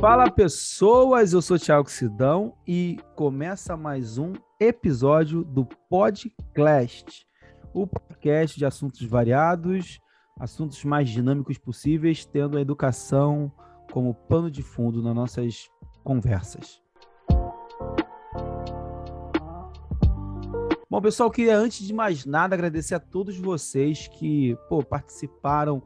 Fala pessoas, eu sou Thiago Sidão e começa mais um episódio do Podcast, o podcast de assuntos variados, assuntos mais dinâmicos possíveis, tendo a educação como pano de fundo nas nossas conversas. Bom, pessoal, queria antes de mais nada agradecer a todos vocês que pô, participaram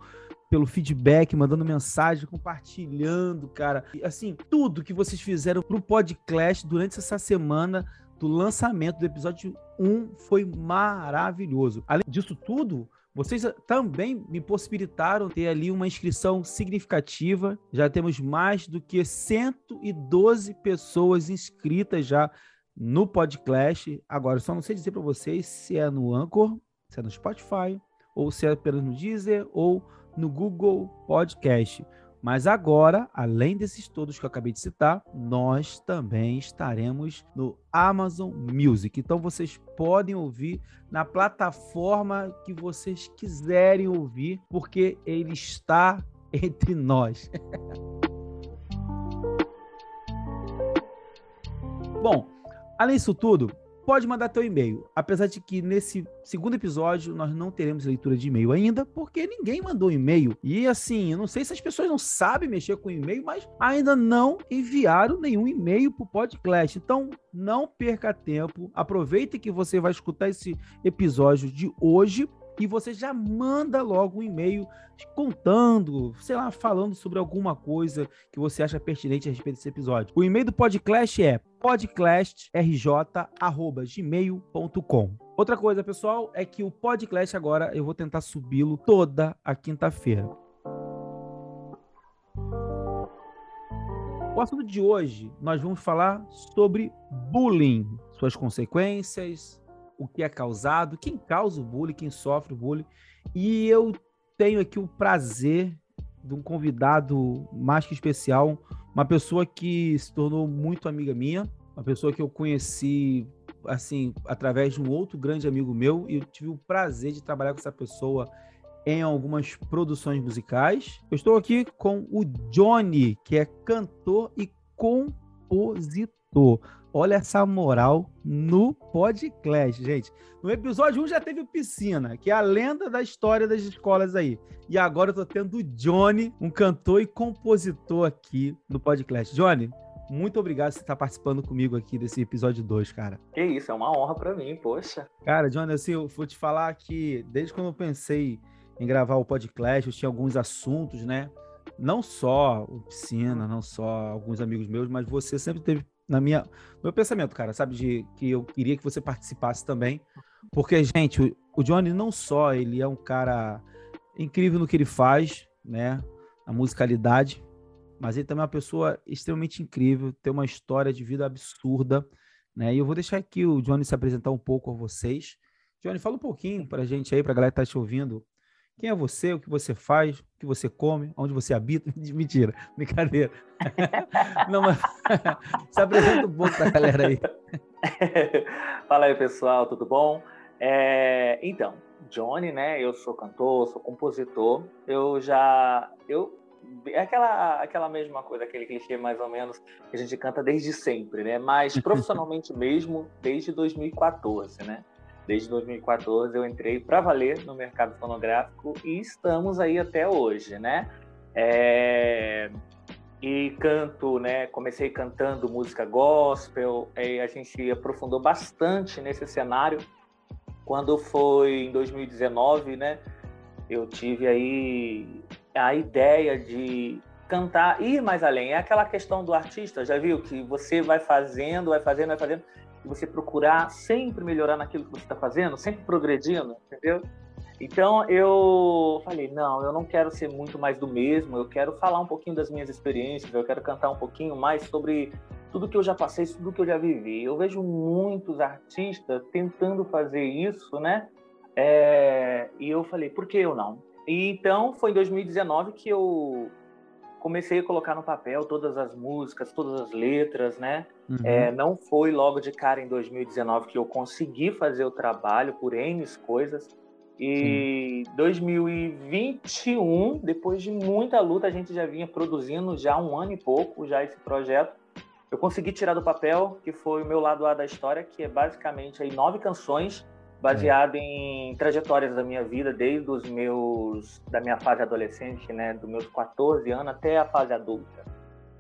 pelo feedback, mandando mensagem, compartilhando, cara. Assim, tudo que vocês fizeram pro podcast durante essa semana do lançamento do episódio 1 foi maravilhoso. Além disso tudo, vocês também me possibilitaram ter ali uma inscrição significativa. Já temos mais do que 112 pessoas inscritas já no podcast. Agora, só não sei dizer para vocês se é no Anchor, se é no Spotify, ou se é apenas no Deezer, ou no Google Podcast. Mas agora, além desses todos que eu acabei de citar, nós também estaremos no Amazon Music. Então vocês podem ouvir na plataforma que vocês quiserem ouvir, porque ele está entre nós. Bom, além disso tudo, pode mandar teu e-mail. Apesar de que nesse segundo episódio nós não teremos leitura de e-mail ainda, porque ninguém mandou e-mail. E assim, eu não sei se as pessoas não sabem mexer com e-mail, mas ainda não enviaram nenhum e-mail para o podcast. Então, não perca tempo. Aproveite que você vai escutar esse episódio de hoje e você já manda logo um e-mail contando, sei lá, falando sobre alguma coisa que você acha pertinente a respeito desse episódio. O e-mail do podcast é podclastrj@gmail.com. Outra coisa, pessoal, é que o podcast agora eu vou tentar subi-lo toda a quinta-feira. O assunto de hoje nós vamos falar sobre bullying, suas consequências, o que é causado, quem causa o bullying, quem sofre o bullying. E eu tenho aqui o prazer de um convidado mais que especial, uma pessoa que se tornou muito amiga minha, uma pessoa que eu conheci assim através de um outro grande amigo meu e eu tive o prazer de trabalhar com essa pessoa em algumas produções musicais. Eu estou aqui com o Johnny, que é cantor e compositor. Olha essa moral no podcast, gente. No episódio 1 já teve o Piscina, que é a lenda da história das escolas aí. E agora eu tô tendo o Johnny, um cantor e compositor aqui no podcast. Johnny, muito obrigado por você estar participando comigo aqui desse episódio 2, cara. Que isso, é uma honra para mim, poxa. Cara, Johnny, assim, eu vou te falar que desde quando eu pensei em gravar o podcast, eu tinha alguns assuntos, né? Não só o Piscina, não só alguns amigos meus, mas você sempre teve na minha, meu pensamento, cara, sabe, de que eu queria que você participasse também, porque, gente, o, o Johnny não só ele é um cara incrível no que ele faz, né, a musicalidade, mas ele também é uma pessoa extremamente incrível, tem uma história de vida absurda, né, e eu vou deixar aqui o Johnny se apresentar um pouco a vocês. Johnny, fala um pouquinho pra gente aí, pra galera que tá te ouvindo, quem é você, o que você faz, o que você come, onde você habita. Mentira, brincadeira. Não, mas se apresenta um pouco para a galera aí. Fala aí, pessoal, tudo bom? É, então, Johnny, né? Eu sou cantor, sou compositor. Eu já. Eu, é aquela, aquela mesma coisa, aquele clichê mais ou menos que a gente canta desde sempre, né? Mas profissionalmente mesmo desde 2014, né? Desde 2014 eu entrei para valer no mercado fonográfico e estamos aí até hoje, né? É... E canto, né? Comecei cantando música gospel, e a gente aprofundou bastante nesse cenário. Quando foi em 2019, né? Eu tive aí a ideia de cantar, ir mais além. É aquela questão do artista, já viu? Que você vai fazendo, vai fazendo, vai fazendo você procurar sempre melhorar naquilo que você está fazendo, sempre progredindo, entendeu? Então eu falei, não, eu não quero ser muito mais do mesmo, eu quero falar um pouquinho das minhas experiências, eu quero cantar um pouquinho mais sobre tudo que eu já passei, tudo que eu já vivi. Eu vejo muitos artistas tentando fazer isso, né? É... e eu falei, por que eu não? E então foi em 2019 que eu comecei a colocar no papel todas as músicas, todas as letras, né? Uhum. É, não foi logo de cara em 2019 que eu consegui fazer o trabalho por N coisas. E Sim. 2021, depois de muita luta, a gente já vinha produzindo já um ano e pouco já esse projeto. Eu consegui tirar do papel, que foi o meu lado A da história, que é basicamente aí nove canções baseado é. em trajetórias da minha vida desde os meus da minha fase adolescente, né, dos meus 14 anos até a fase adulta.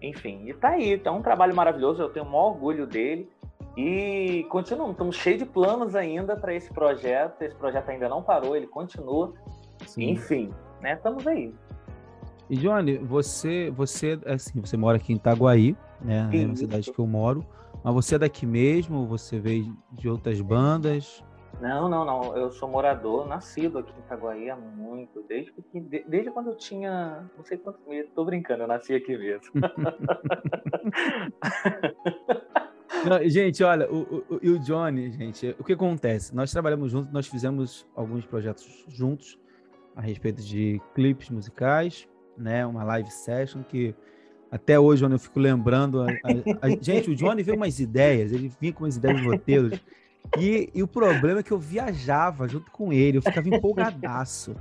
Enfim, e tá aí, tá um trabalho maravilhoso, eu tenho o maior orgulho dele. E continuamos, estamos cheios de planos ainda para esse projeto. Esse projeto ainda não parou, ele continua. Sim. Enfim, né? Estamos aí. E Johnny, você, você, assim, você mora aqui em Itaguaí, né? Sim, na cidade que eu moro. Mas você é daqui mesmo? Você veio de outras bandas? Não, não, não. Eu sou morador, nascido aqui em Itaguaí há muito. Desde, que, desde quando eu tinha. Não sei quantos meses. Tô brincando, eu nasci aqui mesmo. Não, gente, olha, o, o, o Johnny, gente, o que acontece? Nós trabalhamos juntos, nós fizemos alguns projetos juntos a respeito de clipes musicais, né? Uma live session que até hoje, eu fico lembrando. A, a, a, gente, o Johnny veio umas ideias, ele vinha com umas ideias de roteiros e, e, o problema é que eu viajava junto com ele, eu ficava empolgadaço.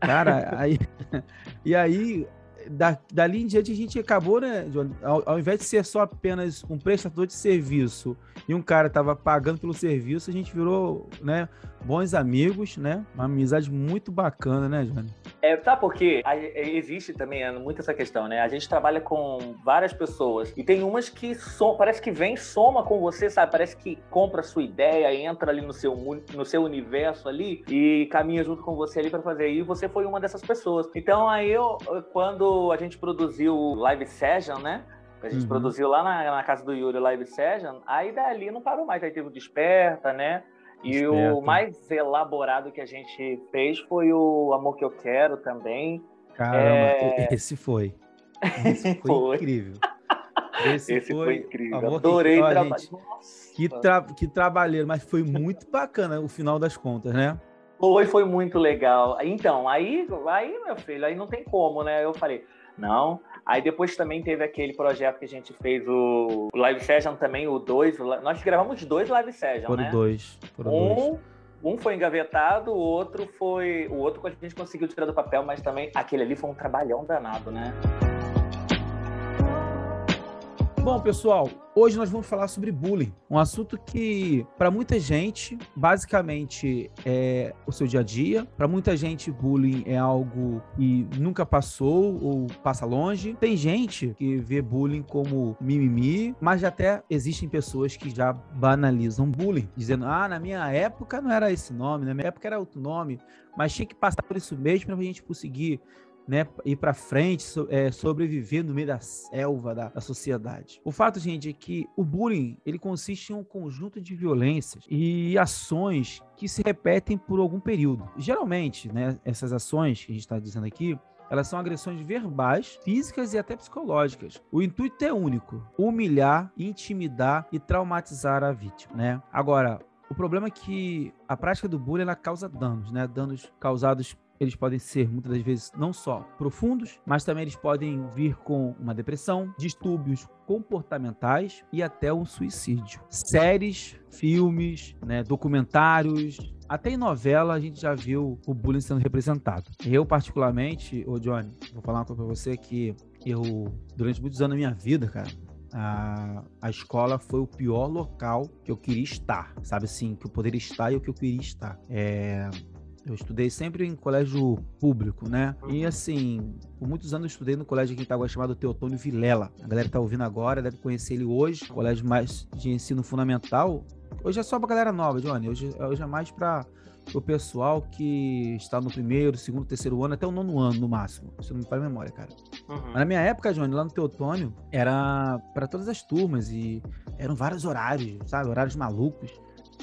Cara, aí. E aí, da, dali em diante a gente acabou, né? Ao, ao, invés de ser só apenas um prestador de serviço e um cara tava pagando pelo serviço, a gente virou, né, bons amigos, né? Uma amizade muito bacana, né, Johnny? É, tá, porque existe também é, muito essa questão, né? A gente trabalha com várias pessoas e tem umas que som, parece que vem, soma com você, sabe? Parece que compra a sua ideia, entra ali no seu, no seu universo ali e caminha junto com você ali para fazer. E você foi uma dessas pessoas. Então aí eu, quando a gente produziu o Live Session, né? A gente uhum. produziu lá na, na, casa do Yuri Live Session, aí dali não parou mais, aí teve o Desperta, né? E o mais elaborado que a gente fez foi o Amor Que Eu Quero também. Caramba, é... esse foi. Esse foi, foi. incrível. Esse, esse foi, foi, incrível. Amor Adorei que... trabalhar. Que, tra... que trabalheiro, mas foi muito bacana o final das contas, né? Foi, foi muito legal. Então, aí, aí, meu filho, aí não tem como, né? Eu falei, não, Aí depois também teve aquele projeto que a gente fez, o Live Session também, o 2. Nós gravamos dois Live Session, foram né? Dois, foram um, dois. Um foi engavetado, o outro foi. O outro a gente conseguiu tirar do papel, mas também aquele ali foi um trabalhão danado, né? Bom, pessoal, hoje nós vamos falar sobre bullying, um assunto que para muita gente, basicamente é o seu dia a dia. Para muita gente, bullying é algo que nunca passou ou passa longe. Tem gente que vê bullying como mimimi, mas até existem pessoas que já banalizam bullying, dizendo: "Ah, na minha época não era esse nome, na minha época era outro nome, mas tinha que passar por isso mesmo para a gente conseguir né, ir para frente, so, é, sobreviver no meio da selva da, da, sociedade. O fato, gente, é que o bullying ele consiste em um conjunto de violências e ações que se repetem por algum período. Geralmente, né, essas ações que a gente está dizendo aqui, elas são agressões verbais, físicas e até psicológicas. O intuito é único: humilhar, intimidar e traumatizar a vítima, né? Agora, o problema é que a prática do bullying ela causa danos, né? Danos causados eles podem ser muitas das vezes não só profundos, mas também eles podem vir com uma depressão, distúrbios comportamentais e até um suicídio. Séries, filmes, né, documentários, até em novela a gente já viu o bullying sendo representado. Eu particularmente, ô Johnny, vou falar uma coisa pra você que eu, durante muitos anos da minha vida, cara, a, a escola foi o pior local que eu queria estar, sabe assim, que eu poderia estar e o que eu queria estar. É, eu estudei sempre em colégio público, né? E uhum. assim, por muitos anos eu estudei no colégio aqui em Itaguá chamado Teotônio Vilela. A galera que tá ouvindo agora deve conhecer ele hoje, colégio mais de ensino fundamental. Hoje é só pra galera nova, Johnny. Hoje, hoje é mais para o pessoal que está no primeiro, segundo, terceiro ano, até o nono ano no máximo. Se não me a memória, cara. Uhum. Mas na minha época, Johnny, lá no Teotônio, era para todas as turmas e eram vários horários, sabe? Horários malucos.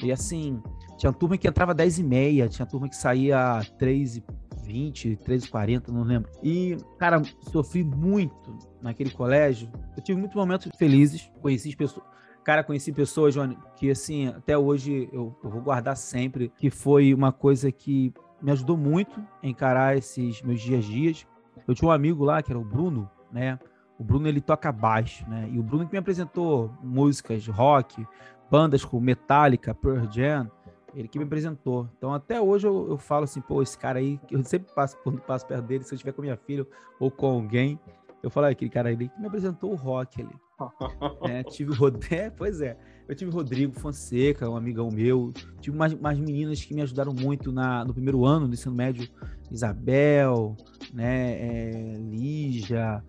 E assim, tinha turma que entrava 10 e meia, tinha turma que saía 3 e 20, 3 e 40, não lembro. E, cara, sofri muito naquele colégio. Eu tive muitos momentos felizes, conheci pessoas. Cara, conheci pessoas, Johnny, que assim, até hoje eu, eu vou guardar sempre, que foi uma coisa que me ajudou muito a encarar esses meus dias a dias. Eu tinha um amigo lá, que era o Bruno, né? O Bruno, ele toca baixo, né? E o Bruno que me apresentou músicas rock, bandas como Metallica, Pearl Jam, Ele que me apresentou. Então, até hoje eu, eu falo assim, pô, esse cara aí, eu sempre passo, quando passo perto dele, se eu estiver com minha filha ou com alguém, eu falo, ah, aquele cara ali que me apresentou o rock ali. é, tive o Rodrigo, é, pois é, eu tive o Rodrigo Fonseca, um amigão meu, tive umas, umas meninas que me ajudaram muito na, no primeiro ano do ensino médio, Isabel, né, é, Lígia,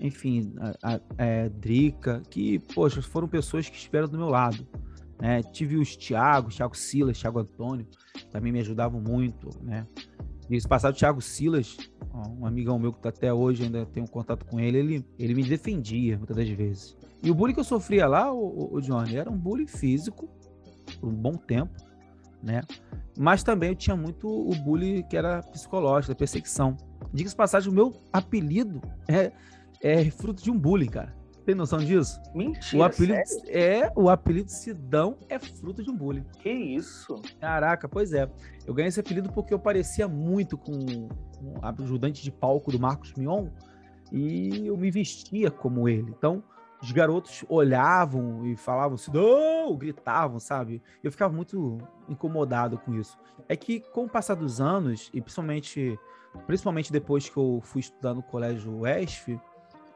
enfim, a, a, é, Drica, que, poxa, foram pessoas que estiveram do meu lado. Né? Tive os Thiago, Thiago Silas, Thiago Antônio, também me ajudavam muito, né? Nesse passado, Thiago Silas, um amigão meu que está até hoje, ainda tenho contato com ele, ele, ele me defendia muitas das vezes. E o bullying que eu sofria lá, o, o Johnny, era um bullying físico, por um bom tempo, né? Mas também eu tinha muito o bullying que era psicológico, da perseguição. Diga-se passagem, o meu apelido é, é fruto de um bullying, cara. Tem noção disso? Mentira, o apelido sério? É, o apelido Sidão é fruto de um bullying. Que isso? Caraca, pois é. Eu ganhei esse apelido porque eu parecia muito com, com o ajudante de palco do Marcos Mion e eu me vestia como ele. Então, os garotos olhavam e falavam Sidão, gritavam, sabe? Eu ficava muito incomodado com isso. É que com o passar dos anos, e principalmente, principalmente depois que eu fui estudar no colégio UESF,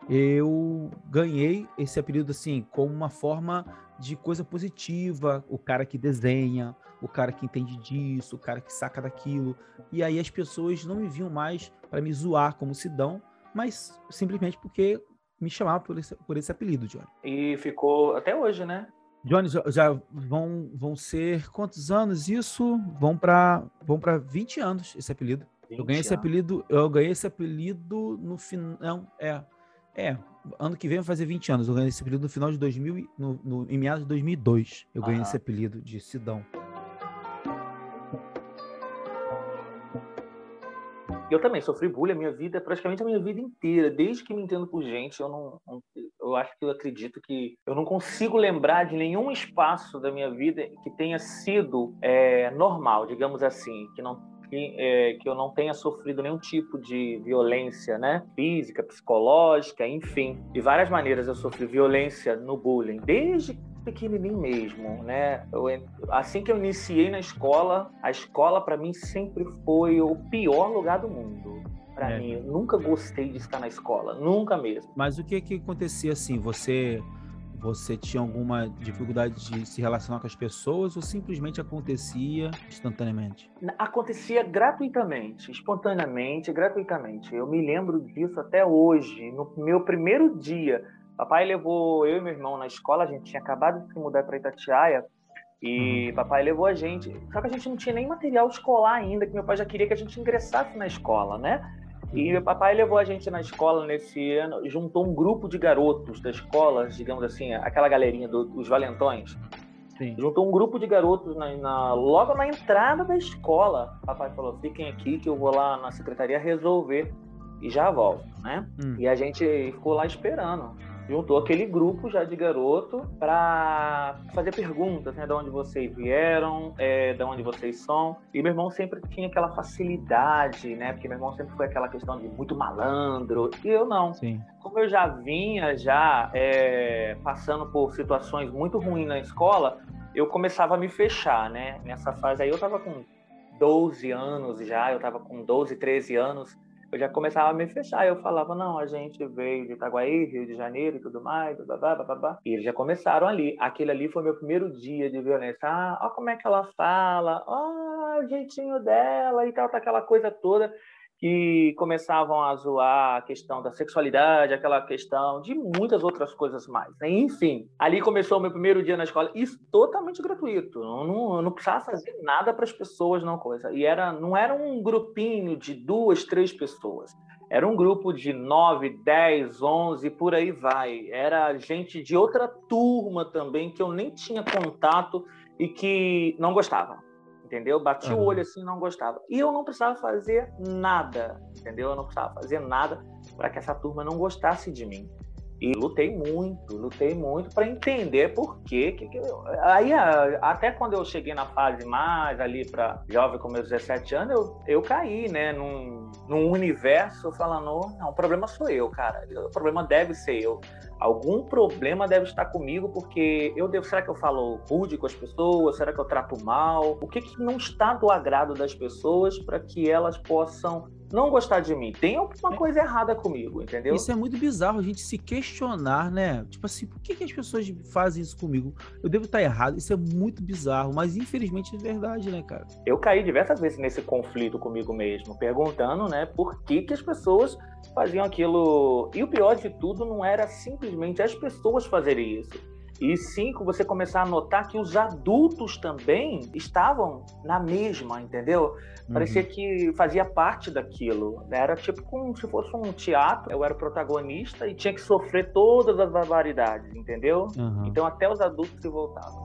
eu ganhei esse apelido assim como uma forma de coisa positiva, o cara que desenha, o cara que entende disso, o cara que saca daquilo. E aí as pessoas não me viam mais para me zoar como Sidão, mas simplesmente porque me chamavam por esse, por esse apelido, Johnny. E ficou até hoje, né? Johnny, já, vão, vão ser quantos anos isso? Vão para vão para 20 anos esse apelido. Eu ganhei esse apelido, eu ganhei esse apelido no final, é, é, ano que vem vai fazer 20 anos. Eu ganhei esse apelido no final de 2000, no, no, em meados de 2002. Eu ganhei esse apelido de Sidão. Eu também sofri bullying a minha vida, praticamente a minha vida inteira. Desde que me entendo por gente, eu não, não, eu acho que eu acredito que eu não consigo lembrar de nenhum espaço da minha vida que tenha sido é, normal, digamos assim, que não que, é, que eu não tenha sofrido nenhum tipo de violência, né? Física, psicológica, enfim. De várias maneiras eu sofri violência no bullying, desde pequenininho mesmo, né? Eu, assim que eu iniciei na escola, a escola para mim sempre foi o pior lugar do mundo. Para é. mim, eu nunca gostei de estar na escola, nunca mesmo. Mas o que que acontecia assim? Você você tinha alguma dificuldade de se relacionar com as pessoas ou simplesmente acontecia instantaneamente? Acontecia gratuitamente, espontaneamente, gratuitamente. Eu me lembro disso até hoje. No meu primeiro dia, papai levou eu e meu irmão na escola, a gente tinha acabado de se mudar para Itatiaia. E uhum. papai levou a gente. Só que a gente não tinha nem material escolar ainda, que meu pai já queria que a gente ingressasse na escola, né? E meu papai levou a gente na escola nesse ano, juntou um grupo de garotos da escola, digamos assim, aquela galerinha do, dos valentões. Sim. Juntou um grupo de garotos na, na, logo na entrada da escola. Papai falou: fiquem aqui que eu vou lá na secretaria resolver e já volto, né? Hum. E a gente ficou lá esperando juntou aquele grupo já de garoto para fazer perguntas, né? De onde vocês vieram, é, de onde vocês são. E meu irmão sempre tinha aquela facilidade, né? Porque meu irmão sempre foi aquela questão de muito malandro. E eu não. Sim. Como eu já vinha já é, passando por situações muito ruins na escola, eu começava a me fechar, né? Nessa fase aí eu tava com 12 anos já, eu tava com 12, 13 anos eu já começava a me fechar. Eu falava, não, a gente veio de Itaguaí, Rio de Janeiro e tudo mais, babá, babá. E eles já começaram ali. Aquele ali foi meu primeiro dia de violência. Ah, ó como é que ela fala, ó, o jeitinho dela e tal, tá aquela coisa toda que começavam a zoar a questão da sexualidade, aquela questão de muitas outras coisas mais. Enfim, ali começou o meu primeiro dia na escola, isso totalmente gratuito. Eu não, eu não precisava fazer nada para as pessoas, não coisa. E era, não era um grupinho de duas, três pessoas. Era um grupo de nove, dez, onze, por aí vai. Era gente de outra turma também que eu nem tinha contato e que não gostava entendeu? Bati uhum. o olho assim, não gostava. E eu não precisava fazer nada, entendeu? Eu não precisava fazer nada para que essa turma não gostasse de mim. E lutei muito, lutei muito para entender por quê. Que, que eu... Aí, até quando eu cheguei na fase mais ali para jovem com meus 17 anos, eu, eu caí, né, num, num universo falando: não, o problema sou eu, cara. O problema deve ser eu. Algum problema deve estar comigo, porque eu devo. Será que eu falo rude com as pessoas? Será que eu trato mal? O que, que não está do agrado das pessoas para que elas possam não gostar de mim. Tem alguma é. coisa errada comigo, entendeu? Isso é muito bizarro a gente se questionar, né? Tipo assim, por que, que as pessoas fazem isso comigo? Eu devo estar errado. Isso é muito bizarro, mas infelizmente é verdade, né, cara? Eu caí diversas vezes nesse conflito comigo mesmo, perguntando, né, por que, que as pessoas faziam aquilo. E o pior de tudo não era simplesmente as pessoas fazerem isso e cinco, você começar a notar que os adultos também estavam na mesma, entendeu? Parecia uhum. que fazia parte daquilo. Era tipo como se fosse um teatro. Eu era o protagonista e tinha que sofrer todas as barbaridades, entendeu? Uhum. Então até os adultos se voltavam.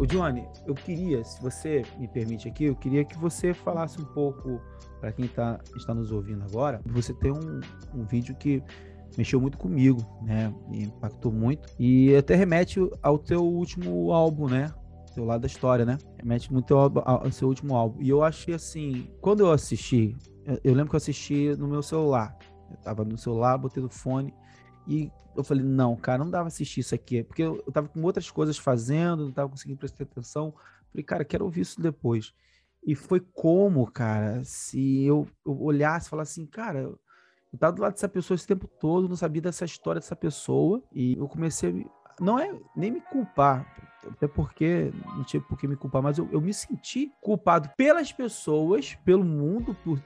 O Johnny, eu queria, se você me permite aqui, eu queria que você falasse um pouco para quem tá, está nos ouvindo agora, você tem um, um vídeo que mexeu muito comigo, né? Me impactou muito. E até remete ao teu último álbum, né? Teu lado da história, né? Remete muito ao, ao seu último álbum. E eu achei assim, quando eu assisti, eu lembro que eu assisti no meu celular. Eu tava no celular, botei no fone e eu falei, não, cara, não dava assistir isso aqui, porque eu, eu tava com outras coisas fazendo, não tava conseguindo prestar atenção. Falei, cara, quero ouvir isso depois. E foi como, cara, se eu, eu olhasse e falasse assim, cara, eu tava do lado dessa pessoa esse tempo todo, não sabia dessa história dessa pessoa, e eu comecei a, não é nem me culpar, até porque não tinha por que me culpar, mas eu, eu me senti culpado pelas pessoas, pelo mundo, por,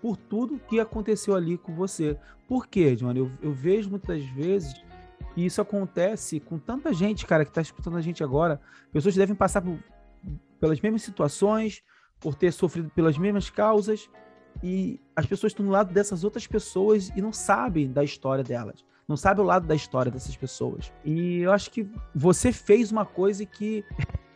por tudo que aconteceu ali com você. Por quê, Johnny? Eu, eu vejo muitas vezes e isso acontece com tanta gente, cara, que está escutando a gente agora. Pessoas devem passar por, pelas mesmas situações, por ter sofrido pelas mesmas causas e as pessoas estão do lado dessas outras pessoas e não sabem da história delas, não sabem o lado da história dessas pessoas. E eu acho que você fez uma coisa que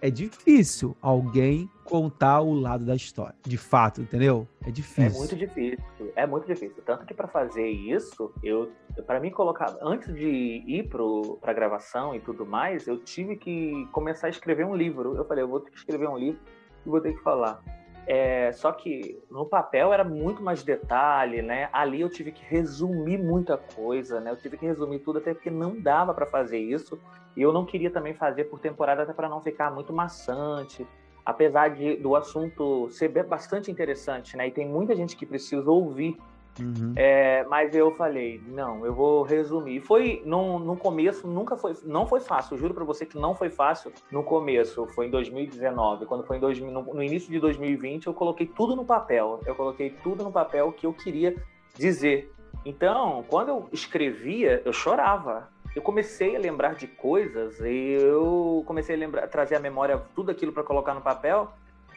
é difícil alguém contar o lado da história, de fato, entendeu? É difícil. É muito difícil, é muito difícil. Tanto que para fazer isso, eu, para mim colocar antes de ir para a gravação e tudo mais, eu tive que começar a escrever um livro. Eu falei, eu vou ter que escrever um livro e vou ter que falar. É, só que no papel era muito mais detalhe, né? Ali eu tive que resumir muita coisa, né? Eu tive que resumir tudo até porque não dava para fazer isso. E eu não queria também fazer por temporada até para não ficar muito maçante. Apesar de, do assunto ser bastante interessante, né? E tem muita gente que precisa ouvir Uhum. É, mas eu falei, não, eu vou resumir. Foi no, no começo, nunca foi, não foi fácil. Juro para você que não foi fácil no começo. Foi em 2019, quando foi em 2000, no, no, início de 2020, eu coloquei tudo no papel. Eu coloquei tudo no papel que eu queria dizer. Então, quando eu escrevia, eu chorava. Eu comecei a lembrar de coisas e eu comecei a lembrar, trazer à memória tudo aquilo para colocar no papel.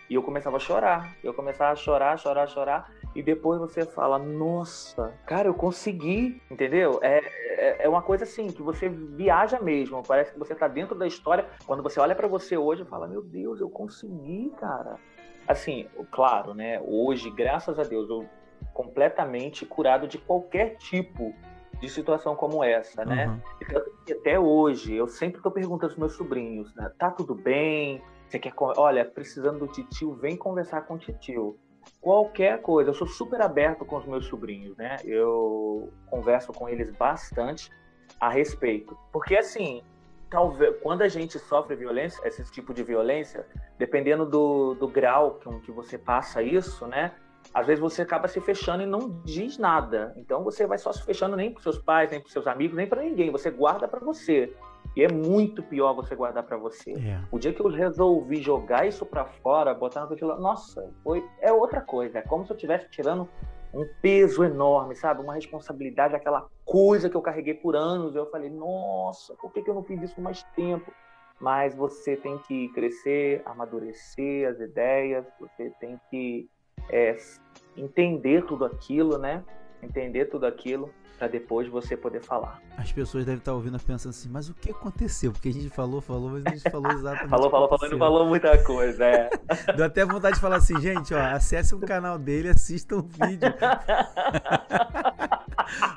E eu começava a chorar. Eu começava a chorar, chorar, chorar. E depois você fala, nossa, cara, eu consegui, entendeu? É, é, é uma coisa assim, que você viaja mesmo. Parece que você tá dentro da história. Quando você olha para você hoje, fala, meu Deus, eu consegui, cara. Assim, claro, né? Hoje, graças a Deus, eu completamente curado de qualquer tipo de situação como essa, né? Uhum. E até hoje, eu sempre tô perguntando aos meus sobrinhos, né? Tá tudo bem? Você quer, olha, precisando do titio, vem conversar com o titio. Qualquer coisa, eu sou super aberto com os meus sobrinhos, né? Eu converso com eles bastante a respeito. Porque assim, talvez quando a gente sofre violência, esse tipo de violência, dependendo do, do grau com que você passa isso, né? Às vezes você acaba se fechando e não diz nada. Então você vai só se fechando nem para seus pais, nem para seus amigos, nem para ninguém. Você guarda para você. E é muito pior você guardar para você. É. O dia que eu resolvi jogar isso para fora, botar ventilador, nossa, foi é outra coisa. É como se eu estivesse tirando um peso enorme, sabe? Uma responsabilidade, aquela coisa que eu carreguei por anos. Eu falei, nossa, por que, que eu não fiz isso mais tempo? Mas você tem que crescer, amadurecer as ideias, você tem que é, entender tudo aquilo, né? Entender tudo aquilo. Para depois você poder falar. As pessoas devem estar ouvindo pensando assim, mas o que aconteceu? Porque a gente falou, falou, mas a gente falou exatamente. falou, falou, falou, não falou muita coisa, é. Deu até vontade de falar assim, gente, ó, acesse o canal dele, assista o vídeo.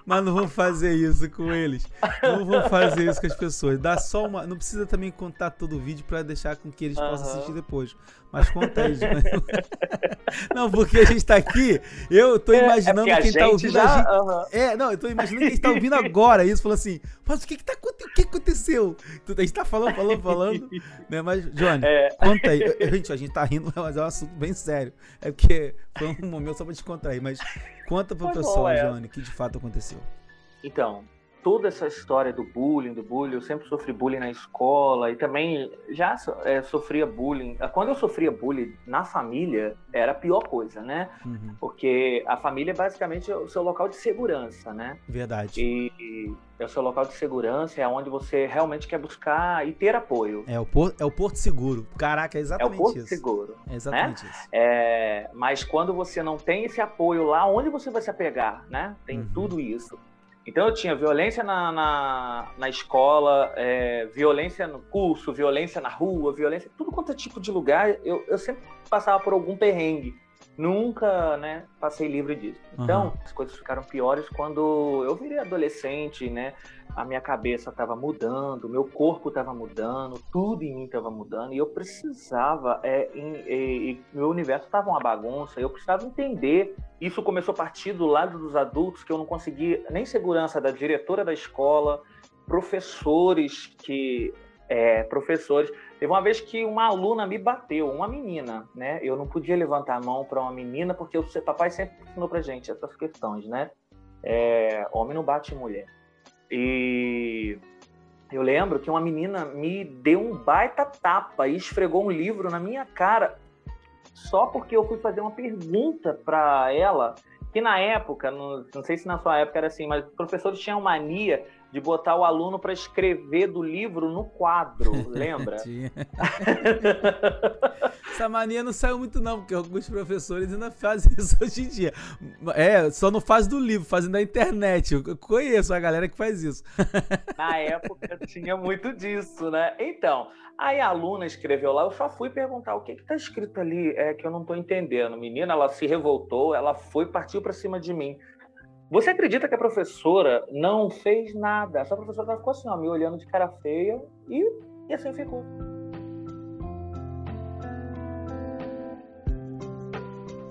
mas não vou fazer isso com eles. Não vou fazer isso com as pessoas. Dá só uma. Não precisa também contar todo o vídeo para deixar com que eles uhum. possam assistir depois. Mas conta aí. não, porque a gente tá aqui, eu tô é, é imaginando é quem tá ouvindo já... a gente. Uhum. É, não, eu tô imaginando quem está ouvindo agora isso, falou assim, mas o que que tá o que aconteceu? A gente tá falando, falando, falando, né? Mas, Johnny, é. conta aí. Gente, a gente tá rindo, mas é um assunto bem sério. É porque foi um momento só pra aí, mas conta pro foi pessoal, bom, é. Johnny, o que de fato aconteceu. Então, toda essa história do bullying, do bullying, eu sempre sofri bullying na escola e também já é, sofria bullying. Quando eu sofria bullying na família, era a pior coisa, né? Uhum. Porque a família é basicamente o seu local de segurança, né? Verdade. E é o seu local de segurança, é onde você realmente quer buscar e ter apoio. É o, por, é o Porto Seguro. Caraca, é exatamente isso. É o Porto isso. Seguro. É exatamente né? isso. É, mas quando você não tem esse apoio lá, onde você vai se apegar, né? Tem uhum. tudo isso. Então eu tinha violência na, na, na escola, é, violência no curso, violência na rua, violência, tudo quanto é tipo de lugar, eu, eu sempre passava por algum perrengue. Nunca, né, passei livre disso. Então, uhum. as coisas ficaram piores quando eu virei adolescente, né? a minha cabeça estava mudando, o meu corpo estava mudando, tudo em mim estava mudando, e eu precisava, é, em, em, meu universo estava uma bagunça, eu precisava entender. Isso começou a partir do lado dos adultos, que eu não conseguia nem segurança da diretora da escola, professores que. É, professores. Teve uma vez que uma aluna me bateu, uma menina, né? Eu não podia levantar a mão para uma menina, porque o papai sempre ensinou pra gente essas questões, né? É, homem não bate mulher. E eu lembro que uma menina me deu um baita tapa e esfregou um livro na minha cara só porque eu fui fazer uma pergunta para ela que na época, não, não sei se na sua época era assim, mas os professores tinham mania de botar o aluno para escrever do livro no quadro, lembra? Essa mania não saiu muito não, porque alguns professores ainda fazem isso hoje em dia. É, só não faz do livro, fazem da internet. Eu conheço a galera que faz isso. Na época tinha muito disso, né? Então, aí a aluna escreveu lá, eu só fui perguntar o que está escrito ali, é que eu não estou entendendo. Menina, ela se revoltou, ela foi partiu para cima de mim. Você acredita que a professora não fez nada? Essa professora ficou assim, ó, me olhando de cara feia e, e assim ficou.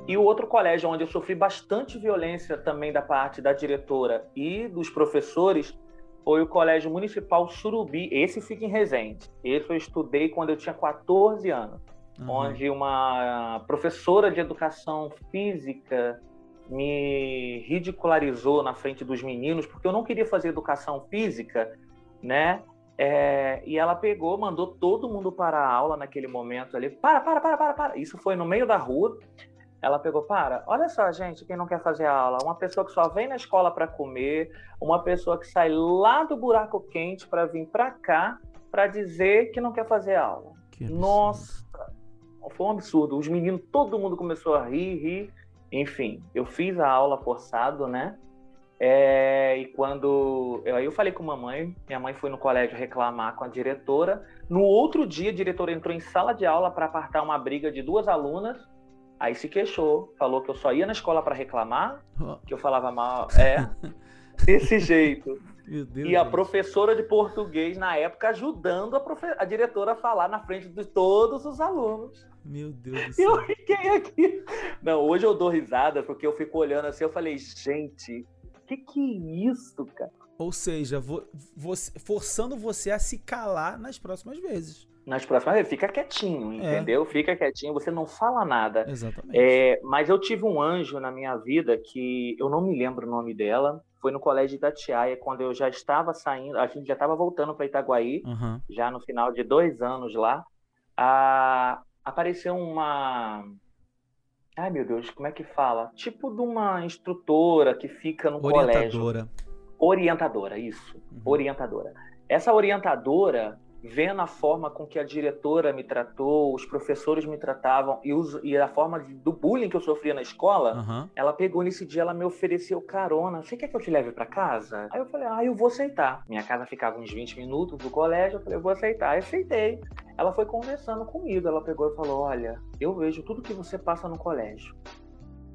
E o outro colégio onde eu sofri bastante violência também da parte da diretora e dos professores foi o Colégio Municipal Surubi. Esse fica em Resende. Esse eu estudei quando eu tinha 14 anos. Uhum. Onde uma professora de educação física me ridicularizou na frente dos meninos, porque eu não queria fazer educação física, né? É, e ela pegou, mandou todo mundo para a aula naquele momento ali. Para, para, para, para, para. Isso foi no meio da rua. Ela pegou, para, olha só, gente, quem não quer fazer aula, uma pessoa que só vem na escola para comer, uma pessoa que sai lá do buraco quente para vir para cá para dizer que não quer fazer aula. Que Nossa, foi um absurdo. Os meninos, todo mundo começou a rir, rir. Enfim, eu fiz a aula forçado, né? É, e quando eu, aí eu falei com a mamãe, minha mãe foi no colégio reclamar com a diretora. No outro dia, a diretora entrou em sala de aula para apartar uma briga de duas alunas. Aí se queixou, falou que eu só ia na escola para reclamar, que eu falava mal. É, desse jeito. e a professora de português, na época, ajudando a, profe... a diretora a falar na frente de todos os alunos. Meu Deus do céu. Eu fiquei aqui. Não, hoje eu dou risada porque eu fico olhando assim, eu falei, gente, que que é isso, cara? Ou seja, vo... você... forçando você a se calar nas próximas vezes nas próximas vezes, fica quietinho, é. entendeu? É. Fica quietinho, você não fala nada. Exatamente. É, mas eu tive um anjo na minha vida que eu não me lembro o nome dela. Foi no colégio da Tiaia, quando eu já estava saindo, a gente já estava voltando para Itaguaí, uhum. já no final de dois anos lá. A, apareceu uma. Ai meu Deus, como é que fala? Tipo de uma instrutora que fica no Orientadora. colégio. Orientadora. Orientadora, isso. Uhum. Orientadora. Essa orientadora vendo a forma com que a diretora me tratou, os professores me tratavam e, os, e a forma do bullying que eu sofria na escola, uhum. ela pegou nesse dia, ela me ofereceu carona. Você quer que eu te leve para casa? Aí eu falei, ah, eu vou aceitar. Minha casa ficava uns 20 minutos do colégio, eu falei, eu vou aceitar. Aí aceitei. Ela foi conversando comigo, ela pegou e falou, olha, eu vejo tudo que você passa no colégio.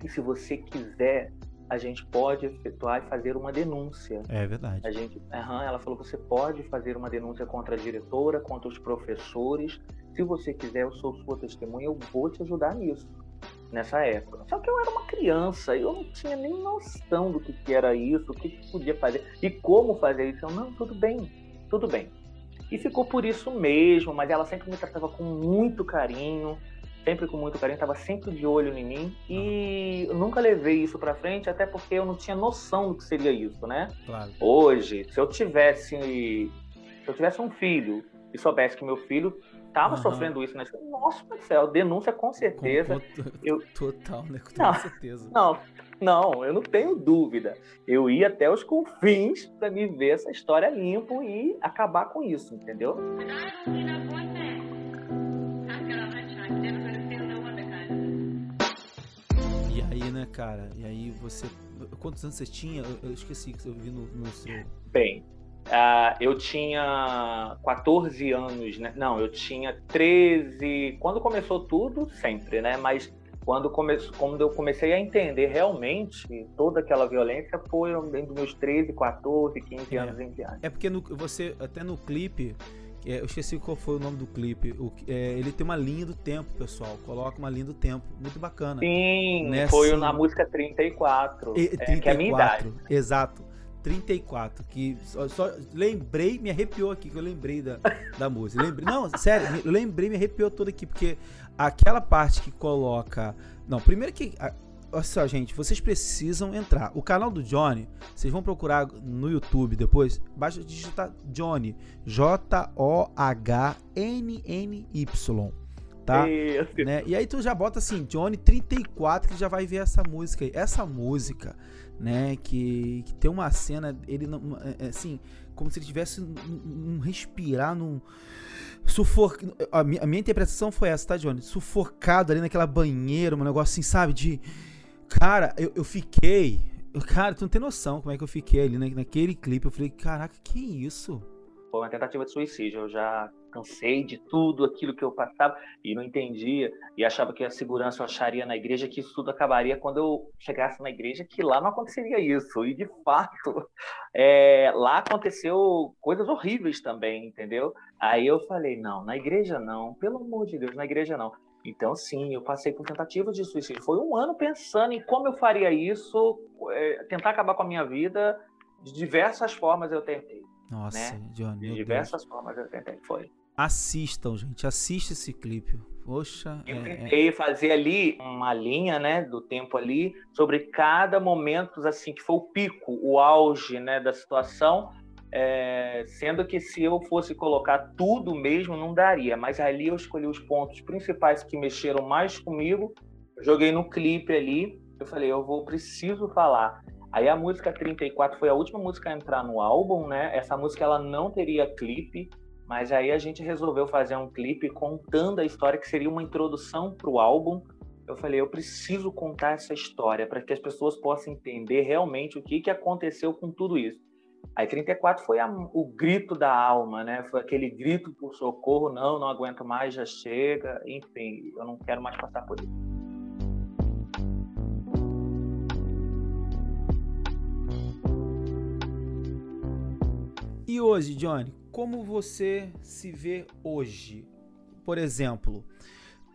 E se você quiser a gente pode efetuar e fazer uma denúncia. É verdade. A gente, uhum, ela falou, você pode fazer uma denúncia contra a diretora, contra os professores. Se você quiser, eu sou sua testemunha, eu vou te ajudar nisso. Nessa época. Só que eu era uma criança, eu não tinha nem noção do que, que era isso, o que, que podia fazer e como fazer isso. Eu, não, tudo bem, tudo bem. E ficou por isso mesmo, mas ela sempre me tratava com muito carinho sempre com muito carinho, estava sempre de olho em mim e eu nunca levei isso para frente, até porque eu não tinha noção do que seria isso, né? Claro. Hoje, se eu tivesse se eu tivesse um filho e soubesse que meu filho estava uhum. sofrendo isso, né? Nossa, meu céu, denúncia com certeza. Com, eu... Total, né? Com não, certeza. Não, não, eu não tenho dúvida. Eu ia até os confins para me ver essa história limpo e acabar com isso, entendeu? Cara? E aí você. Quantos anos você tinha? Eu, eu esqueci que eu vi no, no seu. Bem, uh, eu tinha 14 anos, né? Não, eu tinha 13. Quando começou tudo, sempre, né? Mas quando, come... quando eu comecei a entender realmente toda aquela violência foi dentro dos meus 13, 14, 15 anos em diante. É porque no, você, até no clipe, é, eu esqueci qual foi o nome do clipe. O, é, ele tem uma linha do tempo, pessoal. Coloca uma linha do tempo. Muito bacana. Sim, Nessa... foi na música 34. E, 34, é, que é a minha idade. Exato. 34, que só, só, lembrei, me arrepiou aqui, que eu lembrei da, da música. Lembrei, não, sério, lembrei, me arrepiou todo aqui, porque aquela parte que coloca. Não, primeiro que. Olha só, gente, vocês precisam entrar. O canal do Johnny, vocês vão procurar no YouTube depois, basta digitar Johnny, J-O-H-N-N-Y, tá? Né? E aí tu já bota assim, Johnny 34, que já vai ver essa música aí. Essa música, né, que, que tem uma cena, ele não, é, é, assim, como se ele tivesse um, um respirar num sufoco. A minha, a minha interpretação foi essa, tá, Johnny? Sufocado ali naquela banheira, um negócio assim, sabe, de Cara, eu, eu fiquei. Cara, tu não tem noção como é que eu fiquei ali naquele clipe. Eu falei, caraca, que isso? Foi uma tentativa de suicídio. Eu já cansei de tudo aquilo que eu passava e não entendia. E achava que a segurança eu acharia na igreja, que isso tudo acabaria quando eu chegasse na igreja, que lá não aconteceria isso. E de fato, é, lá aconteceu coisas horríveis também, entendeu? Aí eu falei, não, na igreja não, pelo amor de Deus, na igreja não. Então, sim, eu passei por tentativas de suicídio. Foi um ano pensando em como eu faria isso, é, tentar acabar com a minha vida. De diversas formas eu tentei. Nossa, né? John, De diversas Deus. formas eu tentei. Foi. Assistam, gente. Assista esse clipe. Poxa. Eu é, tentei é... fazer ali uma linha, né, do tempo ali, sobre cada momento, assim, que foi o pico, o auge, né, da situação é, sendo que se eu fosse colocar tudo mesmo, não daria. Mas ali eu escolhi os pontos principais que mexeram mais comigo, joguei no clipe ali, eu falei, eu vou preciso falar. Aí a música 34 foi a última música a entrar no álbum, né? Essa música ela não teria clipe, mas aí a gente resolveu fazer um clipe contando a história que seria uma introdução para o álbum. Eu falei, eu preciso contar essa história para que as pessoas possam entender realmente o que, que aconteceu com tudo isso. Aí 34 foi a, o grito da alma, né? Foi aquele grito por socorro, não, não aguento mais, já chega, enfim, eu não quero mais passar por isso. E hoje, Johnny, como você se vê hoje? Por exemplo,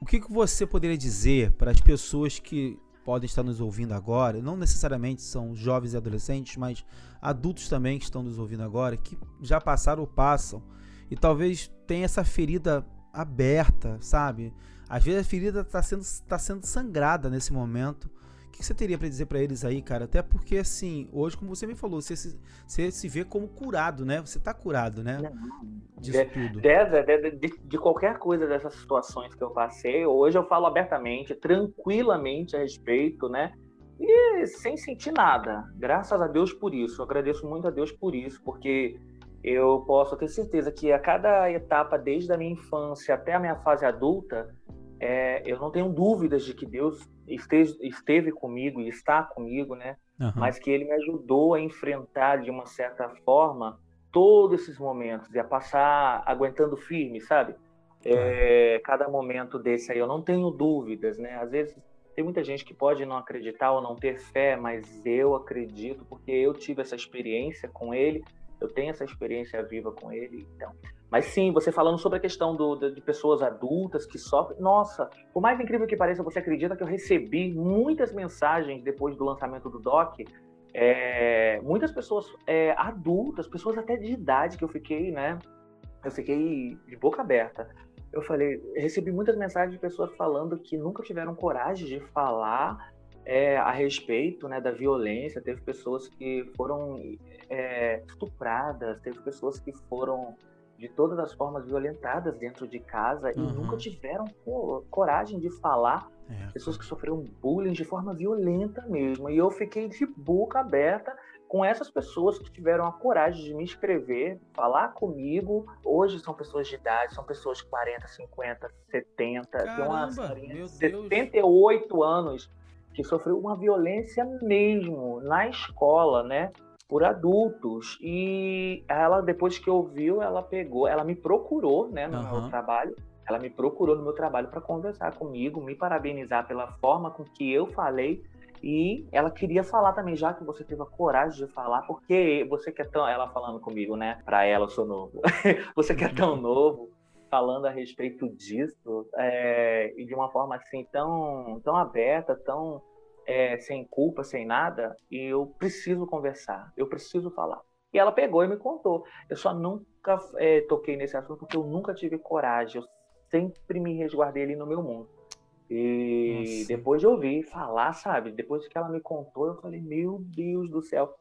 o que, que você poderia dizer para as pessoas que podem estar nos ouvindo agora, não necessariamente são jovens e adolescentes, mas adultos também que estão nos ouvindo agora, que já passaram ou passam, e talvez tenha essa ferida aberta, sabe? Às vezes a ferida está sendo, tá sendo sangrada nesse momento que você teria para dizer para eles aí, cara? Até porque, assim, hoje, como você me falou, você se, você se vê como curado, né? Você tá curado, né? Disso de, tudo. De, de, de, qualquer coisa dessas situações que eu passei, hoje eu falo abertamente, tranquilamente a respeito, né? E sem sentir nada. Graças a Deus por isso. Eu agradeço muito a Deus por isso, porque eu posso ter certeza que a cada etapa, desde a minha infância até a minha fase adulta, é, eu não tenho dúvidas de que Deus esteve, esteve comigo e está comigo, né? Uhum. Mas que Ele me ajudou a enfrentar de uma certa forma todos esses momentos e a passar aguentando firme, sabe? É, cada momento desse aí, eu não tenho dúvidas, né? Às vezes tem muita gente que pode não acreditar ou não ter fé, mas eu acredito porque eu tive essa experiência com ele, eu tenho essa experiência viva com ele, então. Mas sim, você falando sobre a questão do, de pessoas adultas que sofrem. Nossa, por mais incrível que pareça, você acredita que eu recebi muitas mensagens depois do lançamento do Doc? É, muitas pessoas é, adultas, pessoas até de idade que eu fiquei, né? Eu fiquei de boca aberta eu falei, recebi muitas mensagens de pessoas falando que nunca tiveram coragem de falar é, a respeito né, da violência. Teve pessoas que foram é, estupradas, teve pessoas que foram de todas as formas violentadas dentro de casa uhum. e nunca tiveram pô, coragem de falar. É, pessoas que sofreram bullying de forma violenta mesmo. E eu fiquei de boca aberta com essas pessoas que tiveram a coragem de me escrever, falar comigo. Hoje são pessoas de idade, são pessoas de 40, 50, 70, Caramba, tem uma de 78 anos que sofreu uma violência mesmo na escola, né? Por adultos. E ela, depois que ouviu, ela pegou, ela me procurou, né, no uhum. meu trabalho. Ela me procurou no meu trabalho para conversar comigo, me parabenizar pela forma com que eu falei e ela queria falar também, já que você teve a coragem de falar, porque você que é tão. Ela falando comigo, né? Pra ela, eu sou novo. você que é tão novo, falando a respeito disso, é, e de uma forma assim tão, tão aberta, tão é, sem culpa, sem nada, e eu preciso conversar, eu preciso falar. E ela pegou e me contou. Eu só nunca é, toquei nesse assunto porque eu nunca tive coragem, eu sempre me resguardei ali no meu mundo. E Nossa. depois de ouvir falar, sabe? Depois que ela me contou, eu falei, meu Deus do céu.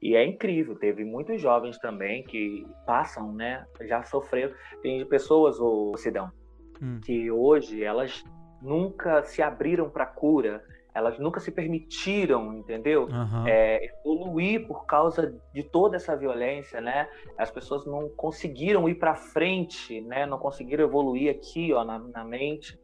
E é incrível, teve muitos jovens também que passam, né? Já sofreram. Tem pessoas, o Sidão, hum. que hoje elas nunca se abriram para cura, elas nunca se permitiram, entendeu? Uhum. É, evoluir por causa de toda essa violência, né? As pessoas não conseguiram ir para frente, né? Não conseguiram evoluir aqui, ó, na, na mente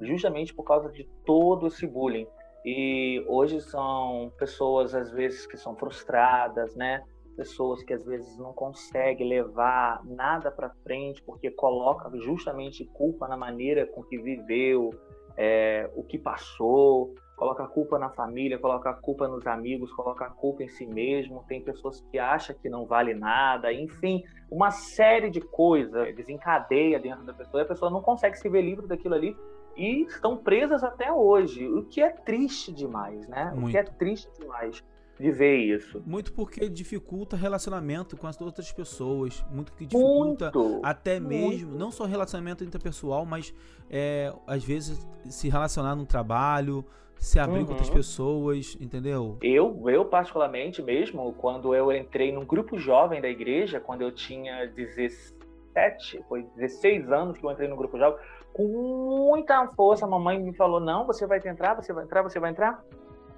justamente por causa de todo esse bullying. E hoje são pessoas, às vezes, que são frustradas, né? Pessoas que às vezes não conseguem levar nada para frente porque coloca justamente culpa na maneira com que viveu, é, o que passou, coloca a culpa na família, coloca a culpa nos amigos, coloca a culpa em si mesmo. Tem pessoas que acham que não vale nada, enfim, uma série de coisas desencadeia dentro da pessoa e a pessoa não consegue se ver livre daquilo ali e estão presas até hoje, o que é triste demais, né? Muito. O que é triste demais de ver isso. Muito porque dificulta relacionamento com as outras pessoas, muito que dificulta muito, até muito. mesmo, não só relacionamento interpessoal, mas é, às vezes se relacionar no trabalho, se abrir uhum. com outras uhum. pessoas, entendeu? Eu, eu particularmente mesmo, quando eu entrei num grupo jovem da igreja, quando eu tinha 17, foi 16 anos que eu entrei no grupo jovem, com muita força, a mamãe me falou: não, você vai entrar, você vai entrar, você vai entrar.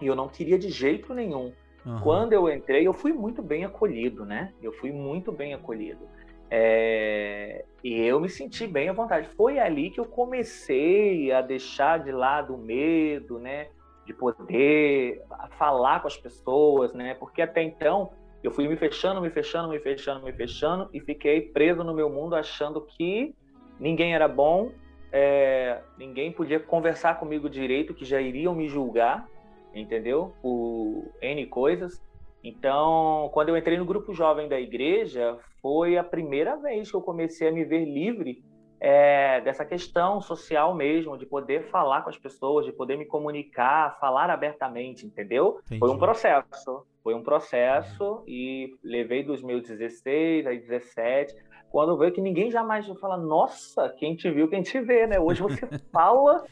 E eu não queria de jeito nenhum. Uhum. Quando eu entrei, eu fui muito bem acolhido, né? Eu fui muito bem acolhido. É... E eu me senti bem à vontade. Foi ali que eu comecei a deixar de lado o medo, né? De poder falar com as pessoas, né? Porque até então eu fui me fechando, me fechando, me fechando, me fechando e fiquei preso no meu mundo achando que ninguém era bom, é, ninguém podia conversar comigo direito, que já iriam me julgar, entendeu? Por N coisas. Então, quando eu entrei no grupo jovem da igreja, foi a primeira vez que eu comecei a me ver livre é, dessa questão social mesmo, de poder falar com as pessoas, de poder me comunicar, falar abertamente, entendeu? Entendi. Foi um processo. Foi um processo e levei dos meus 16 a 17 quando vê que ninguém jamais vai falar, nossa, quem te viu, quem te vê, né? Hoje você fala.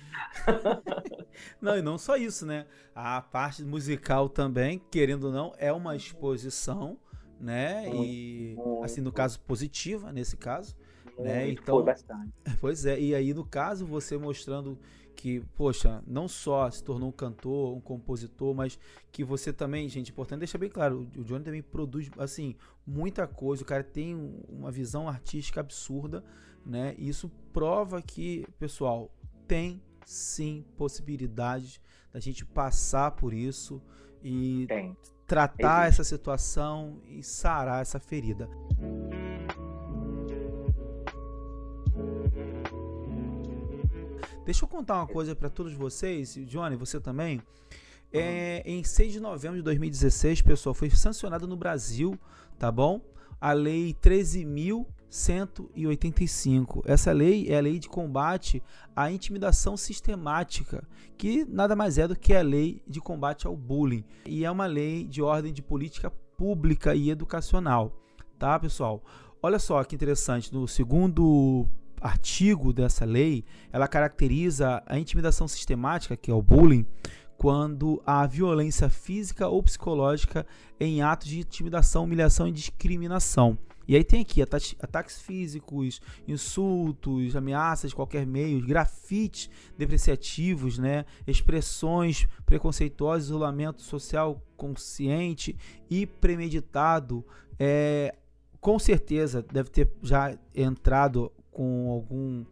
não, e não só isso, né? A parte musical também, querendo ou não, é uma exposição, né? Muito, e muito. assim, no caso, positiva, nesse caso. Né? Então, foi bastante. Pois é, e aí no caso você mostrando que, poxa, não só se tornou um cantor, um compositor, mas que você também, gente, importante deixar bem claro, o Johnny também produz, assim, muita coisa, o cara tem uma visão artística absurda, né? E isso prova que, pessoal, tem sim possibilidades da gente passar por isso e tem. tratar Existe. essa situação e sarar essa ferida. Deixa eu contar uma coisa para todos vocês, Johnny, você também. É, em 6 de novembro de 2016, pessoal, foi sancionada no Brasil, tá bom? A Lei 13.185. Essa lei é a lei de combate à intimidação sistemática, que nada mais é do que a lei de combate ao bullying. E é uma lei de ordem de política pública e educacional, tá, pessoal? Olha só que interessante, no segundo artigo dessa lei, ela caracteriza a intimidação sistemática, que é o bullying, quando há violência física ou psicológica em atos de intimidação, humilhação e discriminação. E aí tem aqui ataques físicos, insultos, ameaças de qualquer meio, grafites depreciativos, né? expressões preconceituosas, isolamento social consciente e premeditado. É, com certeza deve ter já entrado com algum,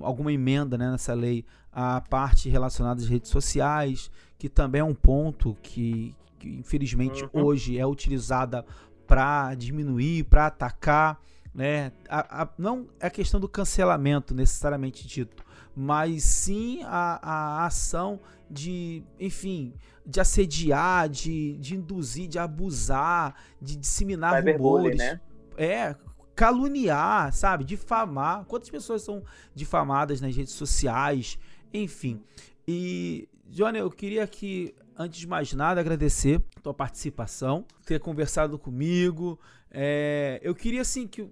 alguma emenda né, nessa lei a parte relacionada às redes sociais, que também é um ponto que, que infelizmente uhum. hoje é utilizada para diminuir, para atacar, né? A, a, não é a questão do cancelamento necessariamente dito, mas sim a, a ação de, enfim, de assediar, de, de induzir, de abusar, de disseminar rumores. Né? É, caluniar, sabe? Difamar. Quantas pessoas são difamadas nas redes sociais? Enfim. E, Johnny, eu queria que, antes de mais nada, agradecer a tua participação, ter conversado comigo. É, eu queria, assim, que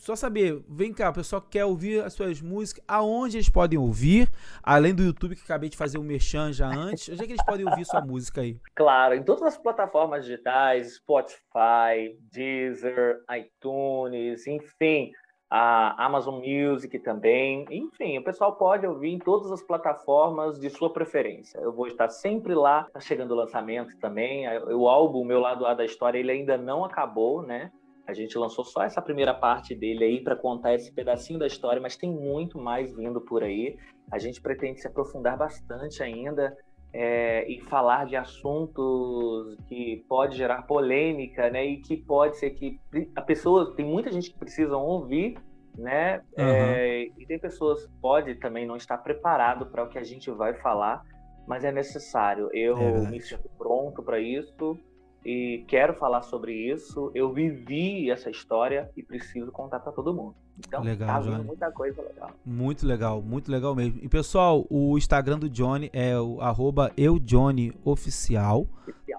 só saber, vem cá, o pessoal quer ouvir as suas músicas, aonde eles podem ouvir, além do YouTube que acabei de fazer o um merchan já antes, onde é que eles podem ouvir sua música aí? Claro, em todas as plataformas digitais, Spotify, Deezer, iTunes, enfim, a Amazon Music também, enfim, o pessoal pode ouvir em todas as plataformas de sua preferência. Eu vou estar sempre lá, tá chegando o lançamento também, o álbum, meu lado A da história, ele ainda não acabou, né? A gente lançou só essa primeira parte dele aí para contar esse pedacinho da história, mas tem muito mais vindo por aí. A gente pretende se aprofundar bastante ainda é, e falar de assuntos que pode gerar polêmica, né? E que pode ser que a pessoa tem muita gente que precisa ouvir, né? Uhum. É, e tem pessoas que pode também não estar preparado para o que a gente vai falar, mas é necessário. Eu é me sinto pronto para isso e quero falar sobre isso. Eu vivi essa história e preciso contar para todo mundo. Então, legal, tá vindo muita coisa legal. Muito legal, muito legal mesmo. E pessoal, o Instagram do Johnny é o arroba eujohnyoficial,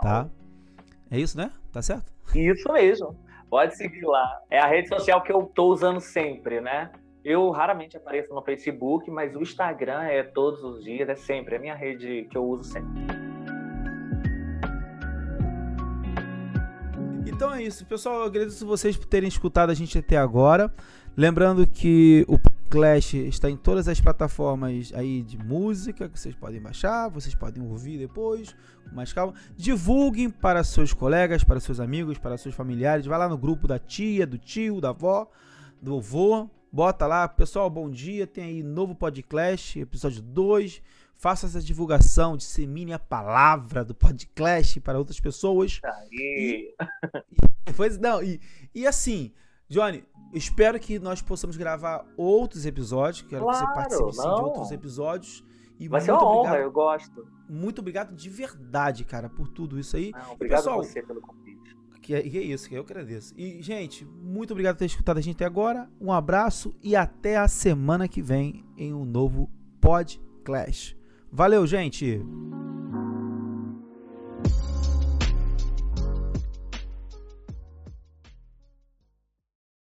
tá? É isso, né? Tá certo? Isso mesmo. Pode seguir lá. É a rede social que eu tô usando sempre, né? Eu raramente apareço no Facebook, mas o Instagram é todos os dias, é sempre, é a minha rede que eu uso sempre. Então é isso, pessoal. Eu agradeço vocês por terem escutado a gente até agora. Lembrando que o Clash está em todas as plataformas aí de música que vocês podem baixar, vocês podem ouvir depois, mais calma. Divulguem para seus colegas, para seus amigos, para seus familiares. Vai lá no grupo da tia, do tio, da avó, do avô. Bota lá, pessoal, bom dia. Tem aí novo podcast, episódio 2 faça essa divulgação, dissemine a palavra do podcast para outras pessoas. Aí. E, pois não, e, e assim, Johnny, espero que nós possamos gravar outros episódios. Quero claro, que você participe sim, de outros episódios. E Vai ser uma honra, eu gosto. Muito obrigado de verdade, cara, por tudo isso aí. Não, obrigado pessoal, a você pelo convite. Que é, que é isso, que eu agradeço. E, gente, muito obrigado por ter escutado a gente até agora. Um abraço e até a semana que vem em um novo Pod Clash. Valeu, gente!